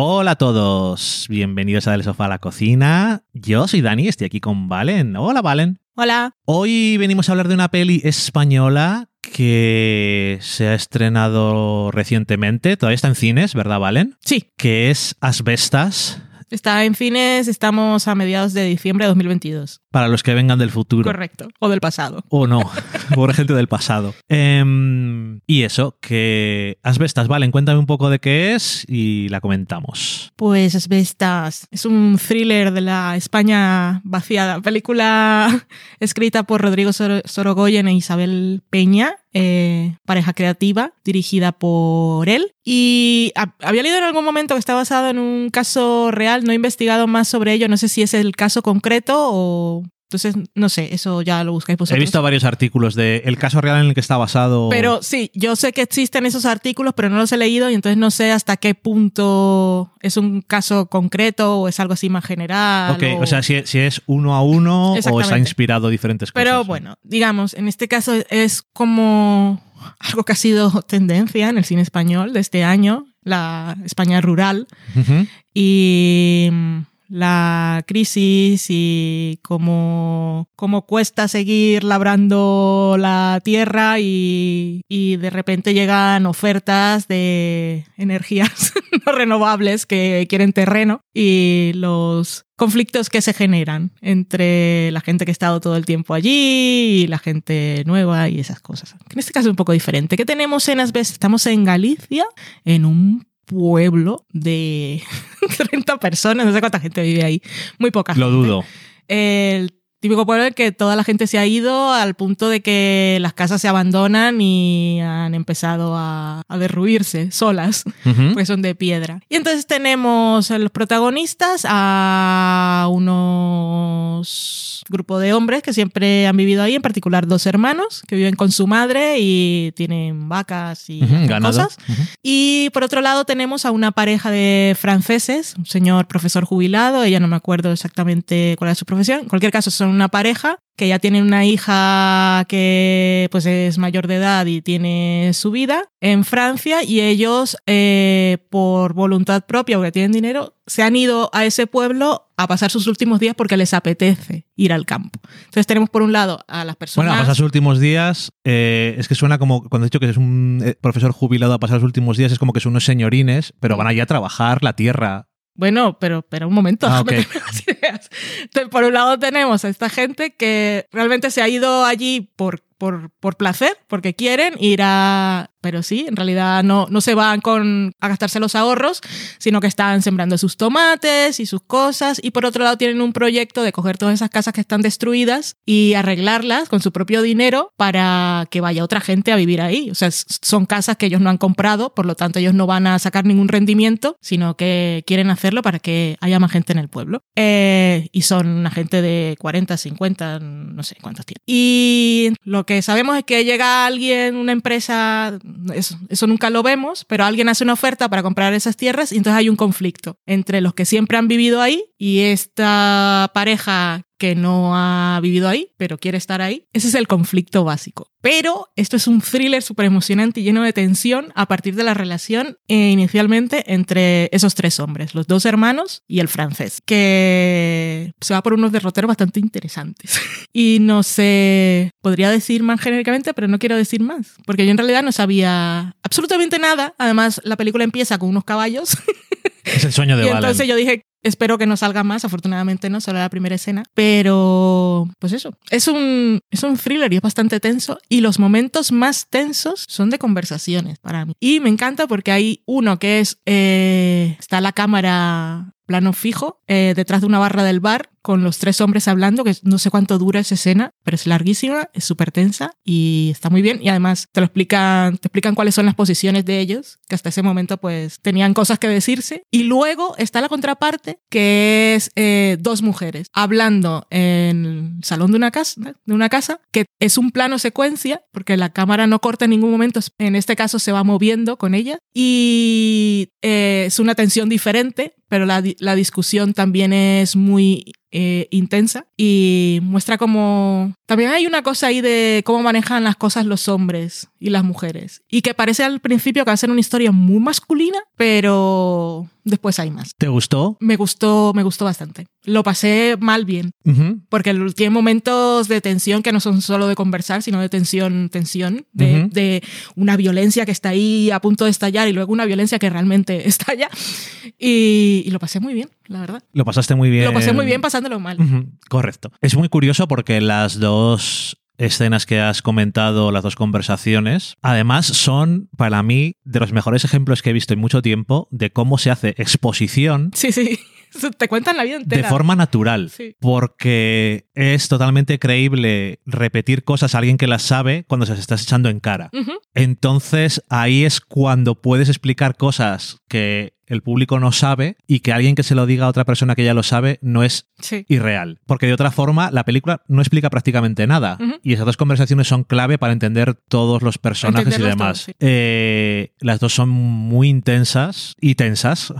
Hola a todos, bienvenidos a Del Sofá a la Cocina. Yo soy Dani, estoy aquí con Valen. Hola Valen. Hola. Hoy venimos a hablar de una peli española que se ha estrenado recientemente, todavía está en cines, ¿verdad Valen? Sí, Que es Asbestas, está en fines, estamos a mediados de diciembre de 2022. Para los que vengan del futuro. Correcto. O del pasado. O no, por gente del pasado. Em, y eso, que Asbestas, Valen, cuéntame un poco de qué es y la comentamos. Pues Asbestas es un thriller de la España vaciada. Película escrita por Rodrigo Sor- Sorogoyen e Isabel Peña. eh, pareja creativa, dirigida por él. Y ha- había leído en algún momento que está basado en un caso real, no he investigado más sobre ello, no sé si es el caso concreto o... Entonces, no sé, eso ya lo buscáis vosotros. He visto varios artículos de el caso real en el que está basado. Pero sí, yo sé que existen esos artículos, pero no los he leído y entonces no sé hasta qué punto es un caso concreto o es algo así más general. Ok, o sea, si, si es uno a uno o está inspirado diferentes cosas. Pero bueno, digamos, en este caso es como algo que ha sido tendencia en el cine español de este año, la España rural y la crisis y cómo, cómo cuesta seguir labrando la tierra y, y de repente llegan ofertas de energías no renovables que quieren terreno y los conflictos que se generan entre la gente que ha estado todo el tiempo allí y la gente nueva y esas cosas. En este caso es un poco diferente. ¿Qué tenemos en Asbest? Estamos en Galicia, en un pueblo de 30 personas, no sé cuánta gente vive ahí, muy poca Lo gente. dudo. El típico pueblo en que toda la gente se ha ido al punto de que las casas se abandonan y han empezado a, a derruirse solas, porque son de piedra. Y entonces tenemos a los protagonistas, a unos grupo de hombres que siempre han vivido ahí, en particular dos hermanos que viven con su madre y tienen vacas y ganado. cosas. Y por otro lado tenemos a una pareja de franceses, un señor profesor jubilado, ella no me acuerdo exactamente cuál es su profesión. En cualquier caso, son una pareja que ya tienen una hija que pues es mayor de edad y tiene su vida en Francia y ellos eh, por voluntad propia porque tienen dinero se han ido a ese pueblo a pasar sus últimos días porque les apetece ir al campo. Entonces tenemos por un lado a las personas... Bueno, a pasar sus últimos días, eh, es que suena como cuando he dicho que es un eh, profesor jubilado a pasar sus últimos días, es como que son unos señorines, pero van allá a trabajar la tierra. Bueno, pero, pero un momento, Ah, déjame ok. terminar las ideas. Entonces, por un lado tenemos a esta gente que realmente se ha ido allí por, por, por placer, porque quieren ir a... Pero sí, en realidad no, no se van con, a gastarse los ahorros, sino que están sembrando sus tomates y sus cosas. Y por otro lado tienen un proyecto de coger todas esas casas que están destruidas y arreglarlas con su propio dinero para que vaya otra gente a vivir ahí. O sea, son casas que ellos no han comprado, por lo tanto ellos no van a sacar ningún rendimiento, sino que quieren hacerlo para que haya más gente en el pueblo. Eh, y son una gente de 40, 50, no sé cuántos tienen. Y lo que sabemos es que llega alguien, una empresa, eso, eso nunca lo vemos, pero alguien hace una oferta para comprar esas tierras y entonces hay un conflicto entre los que siempre han vivido ahí y esta pareja que no ha vivido ahí, pero quiere estar ahí. Ese es el conflicto básico. Pero esto es un thriller súper emocionante y lleno de tensión a partir de la relación eh, inicialmente entre esos tres hombres, los dos hermanos y el francés, que se va por unos derroteros bastante interesantes. y no sé, podría decir más genéricamente, pero no quiero decir más, porque yo en realidad no sabía absolutamente nada. Además, la película empieza con unos caballos. Es el sueño de y Valen. entonces yo dije, espero que no salga más, afortunadamente no, solo la primera escena, pero pues eso, es un, es un thriller y es bastante tenso y los momentos más tensos son de conversaciones para mí. Y me encanta porque hay uno que es, eh, está la cámara plano fijo eh, detrás de una barra del bar con los tres hombres hablando, que no sé cuánto dura esa escena, pero es larguísima, es súper tensa y está muy bien. Y además te lo explican, te explican cuáles son las posiciones de ellos, que hasta ese momento pues tenían cosas que decirse. Y luego está la contraparte, que es eh, dos mujeres hablando en el salón de una casa, de una casa, que es un plano secuencia, porque la cámara no corta en ningún momento, en este caso se va moviendo con ella y eh, es una tensión diferente, pero la, la discusión también es muy eh, intensa y muestra como también hay una cosa ahí de cómo manejan las cosas los hombres y las mujeres y que parece al principio que va a ser una historia muy masculina pero después hay más ¿Te gustó? me gustó me gustó bastante lo pasé mal bien porque tiene momentos de tensión que no son solo de conversar, sino de tensión, tensión, de, una violencia que está ahí a punto de estallar y luego una violencia que realmente estalla. Y, y lo pasé muy bien, la verdad. Lo pasaste muy bien. Lo pasé muy bien pasándolo mal. Correcto. Es muy curioso porque las dos escenas que has comentado, las dos conversaciones, además son para mí de los mejores ejemplos que he visto en mucho tiempo de cómo se hace exposición Sí, sí. Te cuentan la vida entera. de forma natural, Sí. porque es totalmente creíble repetir cosas a alguien que las sabe cuando se las estás echando en cara. Entonces ahí es cuando puedes explicar cosas que el público no sabe y que alguien que se lo diga a otra persona que ya lo sabe no es Sí. irreal. Porque de otra forma, la película no explica prácticamente nada. Y esas dos conversaciones son clave para entender todos los personajes y demás. todos, sí. Eh, las dos son muy intensas y tensas.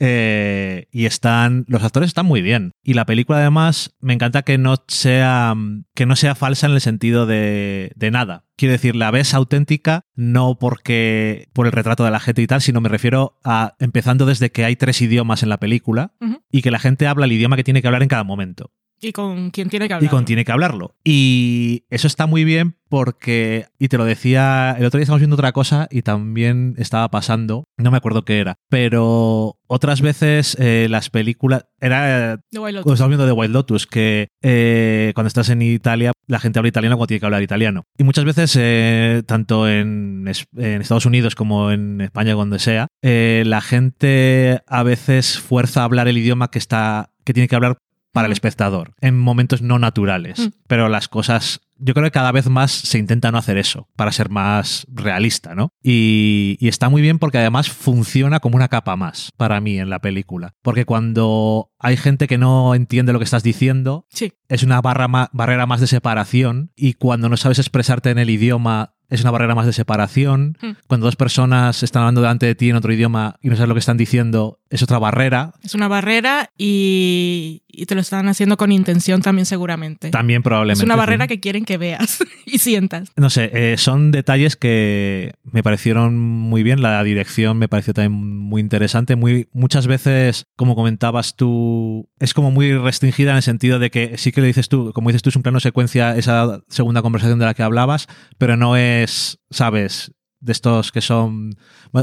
Eh, y están. Los actores están muy bien. Y la película, además, me encanta que no sea. que no sea falsa en el sentido de, de nada. Quiero decir, la ves auténtica, no porque por el retrato de la gente y tal, sino me refiero a empezando desde que hay tres idiomas en la película y que la gente habla el idioma que tiene que hablar en cada momento Y con quien tiene que hablar. y con tiene que hablarlo. Y eso está muy bien porque, y te lo decía, el otro día estábamos viendo otra cosa y también estaba pasando, no me acuerdo qué era, pero otras veces eh, las películas, era cuando estamos viendo de Wild Lotus, que eh, cuando estás en Italia, la gente habla italiano cuando tiene que hablar italiano. Y muchas veces, eh, tanto en, Es- en Estados Unidos como en España, donde sea, eh, la gente a veces fuerza a hablar el idioma que está que tiene que hablar para el espectador en momentos no naturales. Mm. Pero las cosas, yo creo que cada vez más se intenta no hacer eso para ser más realista, ¿no? Y, y está muy bien porque además funciona como una capa más para mí en la película. Porque cuando hay gente que no entiende lo que estás diciendo, Sí. es una barra ma- barrera más de separación y cuando no sabes expresarte en el idioma es una barrera más de separación. Hmm. Cuando dos personas están hablando delante de ti en otro idioma y no sabes lo que están diciendo, es otra barrera. Es una barrera y, y te lo están haciendo con intención también seguramente. También probablemente. es una sí. barrera que quieren que veas y sientas. No sé, eh, son detalles que me parecieron muy bien. La dirección me pareció también muy interesante. Muy, muchas veces, como comentabas tú, es como muy restringida en el sentido de que sí que le dices tú, como dices tú, es un plano secuencia esa segunda conversación de la que hablabas, pero no es, ¿sabes? De estos que son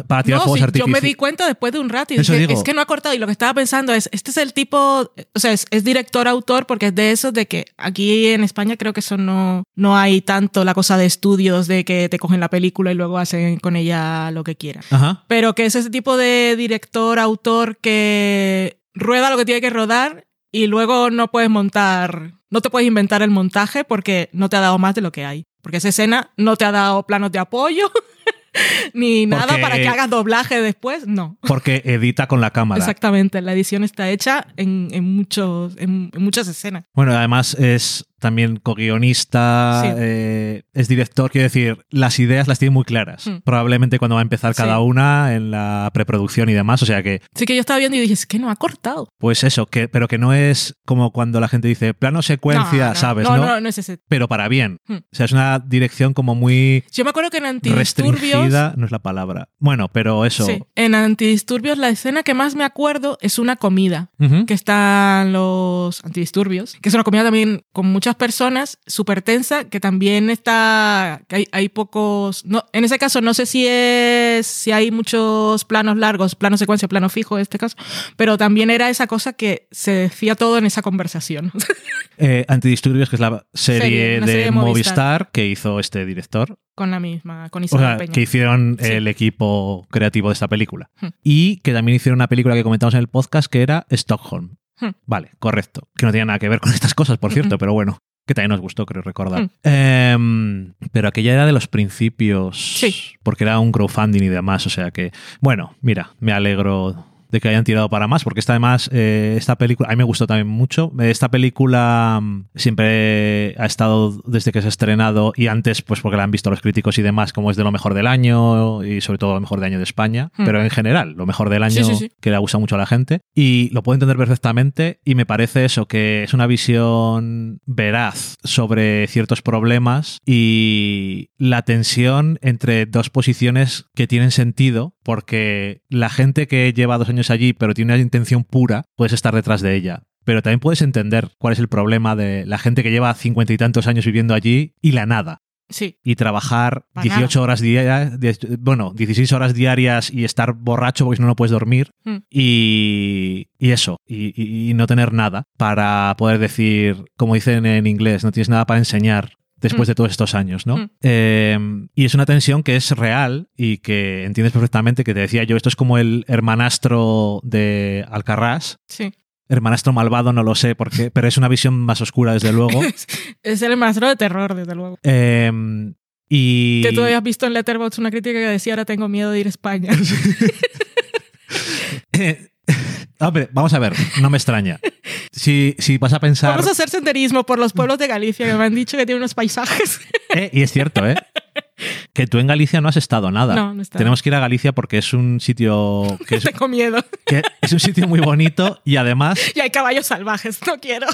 para tirar No, fuegos sí, yo artificiales. me di cuenta después de un rato y Eso dije, digo. es que no ha cortado. Y lo que estaba pensando es, este es el tipo, o sea, es, es director-autor porque es de esos de que aquí en España creo que eso no, no hay tanto la cosa de estudios de que te cogen la película y luego hacen con ella lo que quieran. Ajá. Pero que es ese tipo de director-autor que rueda lo que tiene que rodar y luego no puedes montar, no te puedes inventar el montaje porque no te ha dado más de lo que hay. Porque esa escena no te ha dado planos de apoyo ni nada Porque- para que hagas doblaje después, no. Porque edita con la cámara. Exactamente, la edición está hecha en, en muchos, en, en muchas escenas. Bueno, además es también co-guionista, Sí. eh, es director, quiero decir, las ideas las tiene muy claras. Hmm. Probablemente cuando va a empezar cada Sí. una en la preproducción y demás, o sea que, Sí que yo estaba viendo y dije, es que no ha cortado. pues eso, que, pero que no es como cuando la gente dice plano secuencia, No, no, ¿sabes? No, No, no, no es ese. Pero para bien. Hmm. O sea, es una dirección como muy Yo me acuerdo que en Antidisturbios... no es la palabra. Bueno, pero eso. Sí, en Antidisturbios la escena que más me acuerdo es una comida. Que están los antidisturbios, que es una comida también con muchas personas, súper tensa, que también está, que hay, hay pocos, no, en ese caso no sé si es, si hay muchos planos largos, plano secuencia, plano fijo en este caso, pero también era esa cosa que se decía todo en esa conversación. Eh, Antidisturbios, que es la serie, de serie de Movistar. Movistar. que hizo este director. con la misma, con O Isabel sea, Peña. que hicieron Sí. el equipo creativo de esta película. Hmm. Y que también hicieron una película que comentamos en el podcast que era Stockholm. Hmm. Vale, correcto. Que no tiene nada que ver con estas cosas, por cierto, pero bueno. Que también nos gustó, creo recordar. Hmm. Em, pero aquella era de los principios. Sí. Porque era un crowdfunding y demás. O sea que, bueno, mira, me alegro de que hayan tirado para más, porque esta además, eh, esta película, a mí me gustó también mucho. Esta película mm, siempre ha estado desde que se ha estrenado y antes, pues porque la han visto los críticos y demás, como es de lo mejor del año y sobre todo lo mejor del año de España, Hmm. pero en general, lo mejor del año Sí, sí, sí. que le gusta mucho a la gente. Y lo puedo entender perfectamente y me parece eso, que es una visión veraz sobre ciertos problemas y la tensión entre dos posiciones que tienen sentido porque la gente que lleva dos años allí pero tiene una intención pura, puedes estar detrás de ella. Pero también puedes entender cuál es el problema de la gente que lleva cincuenta y tantos años viviendo allí y la nada. Sí, y trabajar Pa' 18 horas diarias, bueno, 16 horas diarias y estar borracho porque si no no puedes dormir. Mm. y, y eso, y, y- y no tener nada para poder decir, como dicen en inglés, no tienes nada para enseñar después Mm. de todos estos años, ¿no? Mm. Eh, y es una tensión que es real y que entiendes perfectamente que te decía yo, esto es como el hermanastro de Alcarrás. sí. Hermanastro malvado, no lo sé por qué, pero es una visión más oscura, desde luego. es el maestro de terror, desde luego. Eh, y... Que tú habías visto en Letterboxd una crítica que decía ahora tengo miedo de ir a España. Hombre, vamos a ver, no me extraña. Si, si vas a pensar. Vamos a hacer senderismo por los pueblos de Galicia, que me han dicho que tiene unos paisajes. Eh, y es cierto, ¿eh? Que tú en Galicia no has estado nada. No, no. Tenemos que ir a Galicia porque es un sitio que es, Tengo miedo. que es un sitio muy bonito y además, Y hay caballos salvajes, no quiero.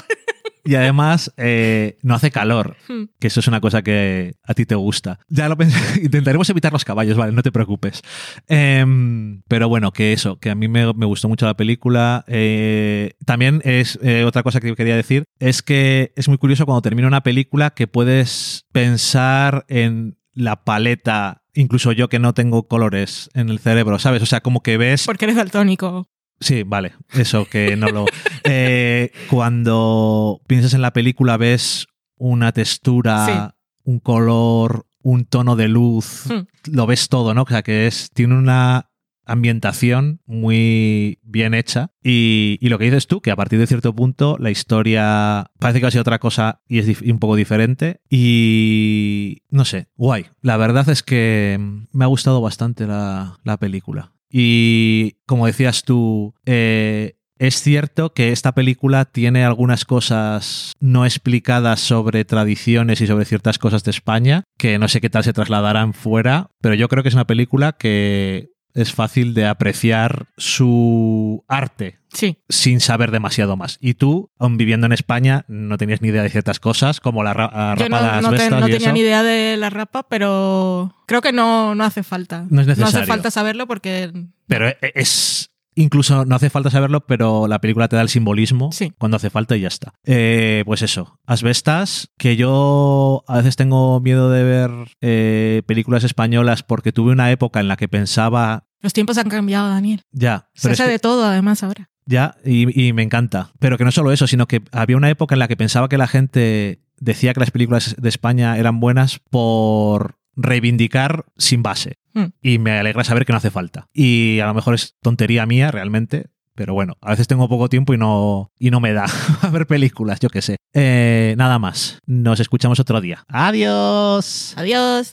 Y además eh, no hace calor. Hmm. Que eso es una cosa que a ti te gusta. Ya lo pensé. Intentaremos evitar los caballos, vale, no te preocupes. Em, pero bueno, que eso, que a mí me, me gustó mucho la película. Eh, también es eh, otra cosa que quería decir, es que es muy curioso cuando termina una película que puedes pensar en la paleta, incluso yo que no tengo colores en el cerebro, ¿sabes? O sea, como que ves... Porque eres daltónico. Sí, vale, eso que no lo... Eh, cuando piensas en la película ves una textura, un color, un tono de luz, Hmm. lo ves todo, ¿no? O sea, que es, tiene una ambientación muy bien hecha y, y lo que dices tú, que a partir de cierto punto la historia parece que va a ser otra cosa y es un poco diferente y no sé, guay. La verdad es que me ha gustado bastante la, la película. Y como decías tú, eh, es cierto que esta película tiene algunas cosas no explicadas sobre tradiciones y sobre ciertas cosas de España, que no sé qué tal se trasladarán fuera, pero yo creo que es una película que es fácil de apreciar su arte Sí. sin saber demasiado más. Y tú, aun viviendo en España, no tenías ni idea de ciertas cosas, como la ra- Yo rapa de no, las no te- no tenía eso. ni idea de la rapa, pero creo que no, no hace falta. No es hace necesario. falta saberlo porque Pero e- es. Incluso no hace falta saberlo, pero la película te da el simbolismo Sí. cuando hace falta y ya está. Eh, pues eso, Asbestas, que yo a veces tengo miedo de ver eh, películas españolas porque tuve una época en la que pensaba, los tiempos han cambiado, Daniel. ya, Se es hace que- de todo, además, ahora. ya, y, y me encanta. Pero que no solo eso, sino que había una época en la que pensaba que la gente decía que las películas de España eran buenas por reivindicar sin base. Hmm. Y me alegra saber que no hace falta. Y a lo mejor es tontería mía realmente. Pero bueno, a veces tengo poco tiempo y no, y no me da a ver películas, yo qué sé. Eh, nada más. Nos escuchamos otro día. Adiós. Adiós.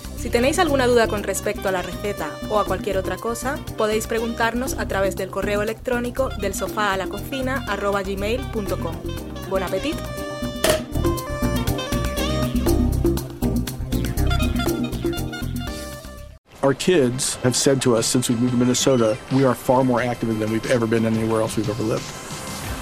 Si tenéis alguna duda con respecto a la receta o a cualquier otra cosa, podéis preguntarnos a través del correo electrónico del sofá a la cocina gmail.com. Buen apetito. Our kids have said to us since we moved to Minnesota, we are far more active than we've ever been anywhere else we've ever lived.